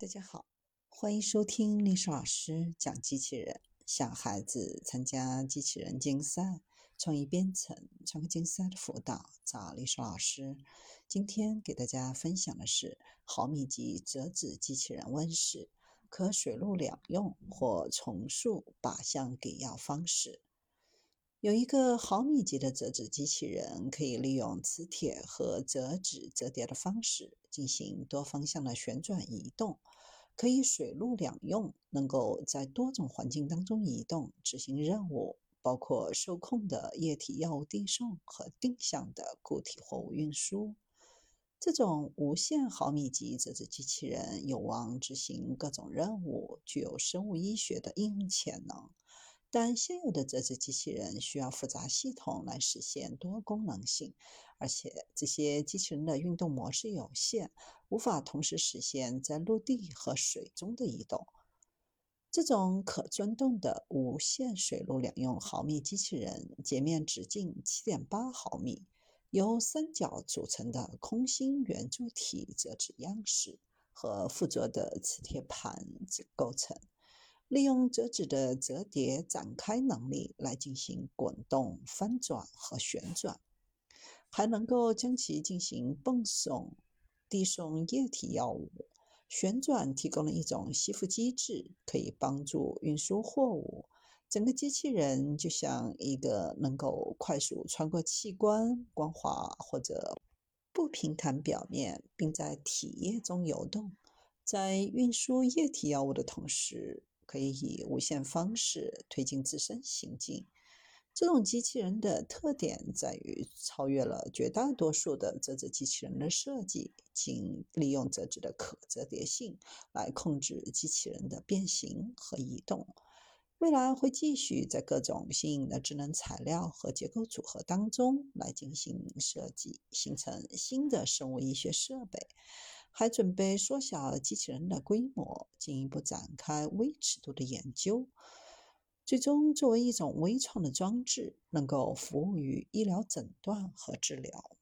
大家好，欢迎收听历史老师讲机器人。小孩子参加机器人竞赛、创意编程、创客竞赛的辅导，找历史老师。今天给大家分享的是毫米级折纸机器人问世，可水陆两用或重塑靶向给药方式。有一个毫米级的折纸机器人，可以利用磁铁和折纸折叠的方式进行多方向的旋转移动。可以水陆两用，能够在多种环境当中移动执行任务，包括受控的液体药物递送和定向的固体货物运输。这种无限毫米级折纸机器人有望执行各种任务，具有生物医学的应用潜能。但现有的折纸机器人需要复杂系统来实现多功能性，而且这些机器人的运动模式有限，无法同时实现在陆地和水中的移动。这种可钻动的无线水陆两用毫米机器人，截面直径七点八毫米，由三角组成的空心圆柱体折纸样式和附着的磁铁盘子构成。利用折纸的折叠展开能力来进行滚动、翻转和旋转，还能够将其进行泵送、递送液体药物。旋转提供了一种吸附机制，可以帮助运输货物。整个机器人就像一个能够快速穿过器官、光滑或者不平坦表面，并在体液中游动，在运输液体药物的同时。可以以无线方式推进自身行进。这种机器人的特点在于超越了绝大多数的折纸机器人的设计，仅利用折纸的可折叠性来控制机器人的变形和移动。未来会继续在各种新颖的智能材料和结构组合当中来进行设计，形成新的生物医学设备。还准备缩小机器人的规模，进一步展开微尺度的研究，最终作为一种微创的装置，能够服务于医疗诊断和治疗。